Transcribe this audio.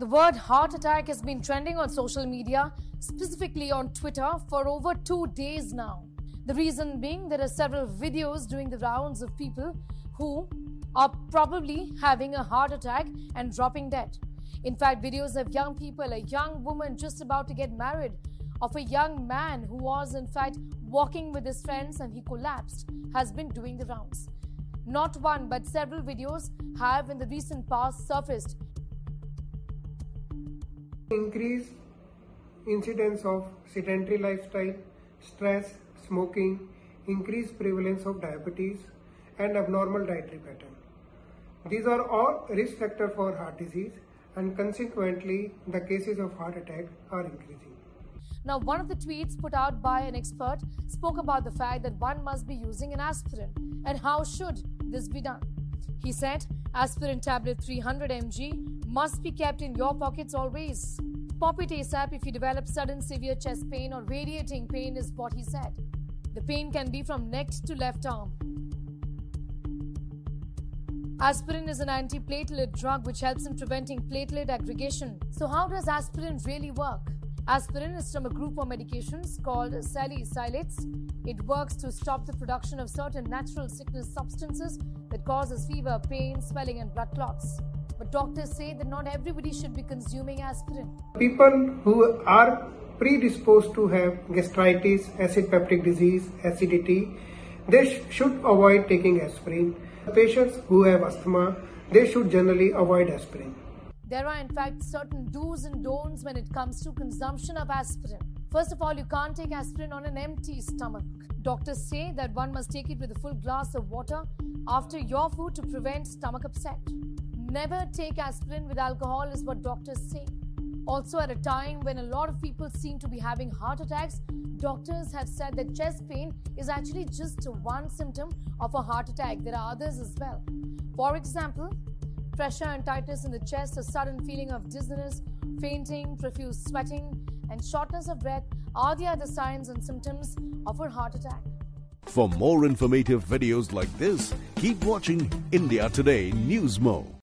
The word heart attack has been trending on social media, specifically on Twitter, for over two days now. The reason being there are several videos doing the rounds of people who are probably having a heart attack and dropping dead. In fact, videos of young people, a young woman just about to get married, of a young man who was in fact walking with his friends and he collapsed, has been doing the rounds. Not one but several videos have in the recent past surfaced increase incidence of sedentary lifestyle, stress, smoking, increased prevalence of diabetes, and abnormal dietary pattern. These are all risk factors for heart disease and consequently the cases of heart attack are increasing. Now, one of the tweets put out by an expert spoke about the fact that one must be using an aspirin and how should this be done. He said, aspirin tablet 300 mg must be kept in your pockets always. Pop it ASAP if you develop sudden severe chest pain or radiating pain, is what he said. The pain can be from neck to left arm. Aspirin is an antiplatelet drug which helps in preventing platelet aggregation. So, how does aspirin really work? Aspirin is from a group of medications called salicylates. It works to stop the production of certain natural sickness substances that causes fever, pain, swelling, and blood clots. But doctors say that not everybody should be consuming aspirin. People who are predisposed to have gastritis, acid peptic disease, acidity, they sh- should avoid taking aspirin. Patients who have asthma, they should generally avoid aspirin. There are, in fact, certain do's and don'ts when it comes to consumption of aspirin. First of all, you can't take aspirin on an empty stomach. Doctors say that one must take it with a full glass of water after your food to prevent stomach upset. Never take aspirin with alcohol, is what doctors say. Also, at a time when a lot of people seem to be having heart attacks, doctors have said that chest pain is actually just one symptom of a heart attack. There are others as well. For example, pressure and tightness in the chest, a sudden feeling of dizziness, fainting, profuse sweating, and shortness of breath are the other signs and symptoms of a heart attack. For more informative videos like this, keep watching India Today News Mo.